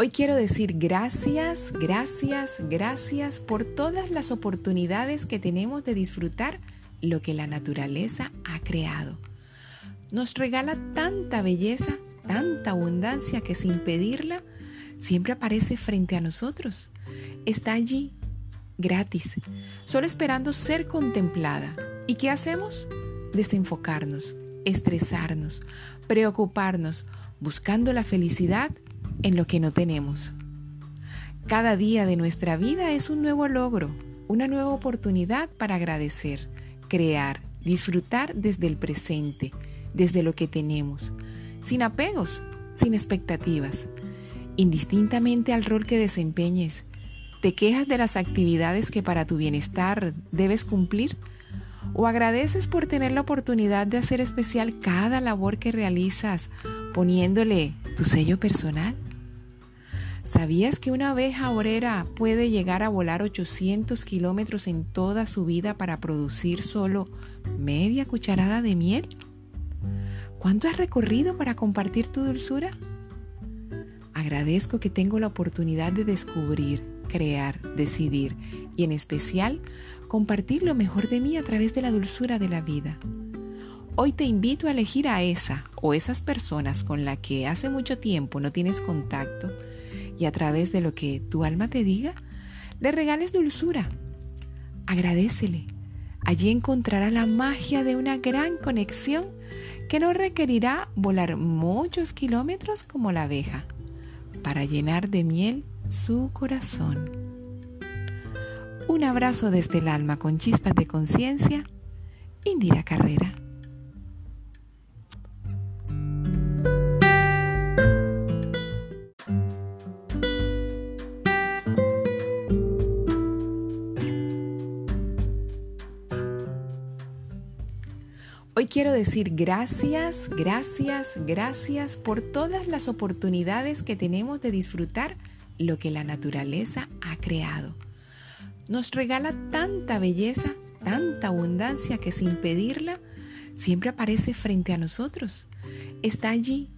Hoy quiero decir gracias, gracias, gracias por todas las oportunidades que tenemos de disfrutar lo que la naturaleza ha creado. Nos regala tanta belleza, tanta abundancia que sin pedirla siempre aparece frente a nosotros. Está allí, gratis, solo esperando ser contemplada. ¿Y qué hacemos? Desenfocarnos, estresarnos, preocuparnos, buscando la felicidad en lo que no tenemos. Cada día de nuestra vida es un nuevo logro, una nueva oportunidad para agradecer, crear, disfrutar desde el presente, desde lo que tenemos, sin apegos, sin expectativas, indistintamente al rol que desempeñes. ¿Te quejas de las actividades que para tu bienestar debes cumplir? ¿O agradeces por tener la oportunidad de hacer especial cada labor que realizas poniéndole tu sello personal? ¿Sabías que una abeja obrera puede llegar a volar 800 kilómetros en toda su vida para producir solo media cucharada de miel? ¿Cuánto has recorrido para compartir tu dulzura? Agradezco que tengo la oportunidad de descubrir, crear, decidir y en especial compartir lo mejor de mí a través de la dulzura de la vida. Hoy te invito a elegir a esa o esas personas con las que hace mucho tiempo no tienes contacto y a través de lo que tu alma te diga, le regales dulzura. Agradecele. Allí encontrará la magia de una gran conexión que no requerirá volar muchos kilómetros como la abeja para llenar de miel su corazón. Un abrazo desde el alma con chispas de conciencia. Indira Carrera. Hoy quiero decir gracias, gracias, gracias por todas las oportunidades que tenemos de disfrutar lo que la naturaleza ha creado. Nos regala tanta belleza, tanta abundancia que sin pedirla siempre aparece frente a nosotros. Está allí,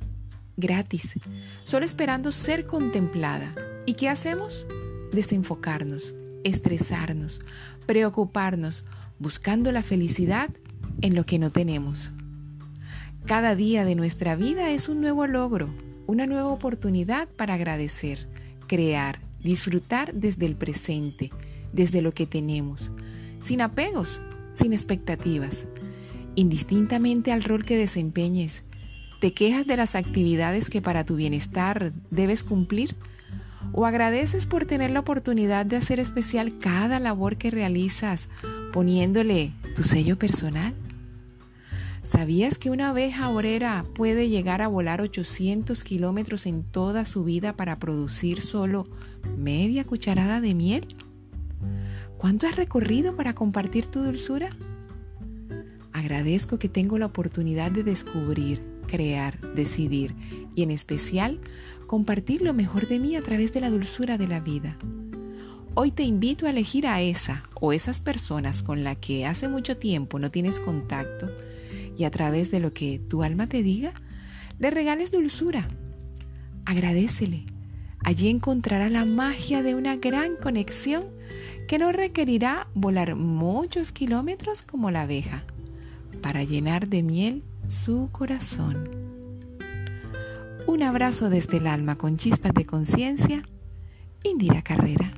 gratis, solo esperando ser contemplada. ¿Y qué hacemos? Desenfocarnos, estresarnos, preocuparnos, buscando la felicidad en lo que no tenemos. Cada día de nuestra vida es un nuevo logro, una nueva oportunidad para agradecer, crear, disfrutar desde el presente, desde lo que tenemos, sin apegos, sin expectativas, indistintamente al rol que desempeñes. ¿Te quejas de las actividades que para tu bienestar debes cumplir? ¿O agradeces por tener la oportunidad de hacer especial cada labor que realizas poniéndole tu sello personal? ¿Sabías que una abeja obrera puede llegar a volar 800 kilómetros en toda su vida para producir solo media cucharada de miel? ¿Cuánto has recorrido para compartir tu dulzura? Agradezco que tengo la oportunidad de descubrir, crear, decidir y en especial compartir lo mejor de mí a través de la dulzura de la vida. Hoy te invito a elegir a esa o esas personas con las que hace mucho tiempo no tienes contacto y a través de lo que tu alma te diga, le regales dulzura. Agradecele. Allí encontrará la magia de una gran conexión que no requerirá volar muchos kilómetros como la abeja para llenar de miel su corazón. Un abrazo desde el alma con chispas de conciencia. Indira Carrera.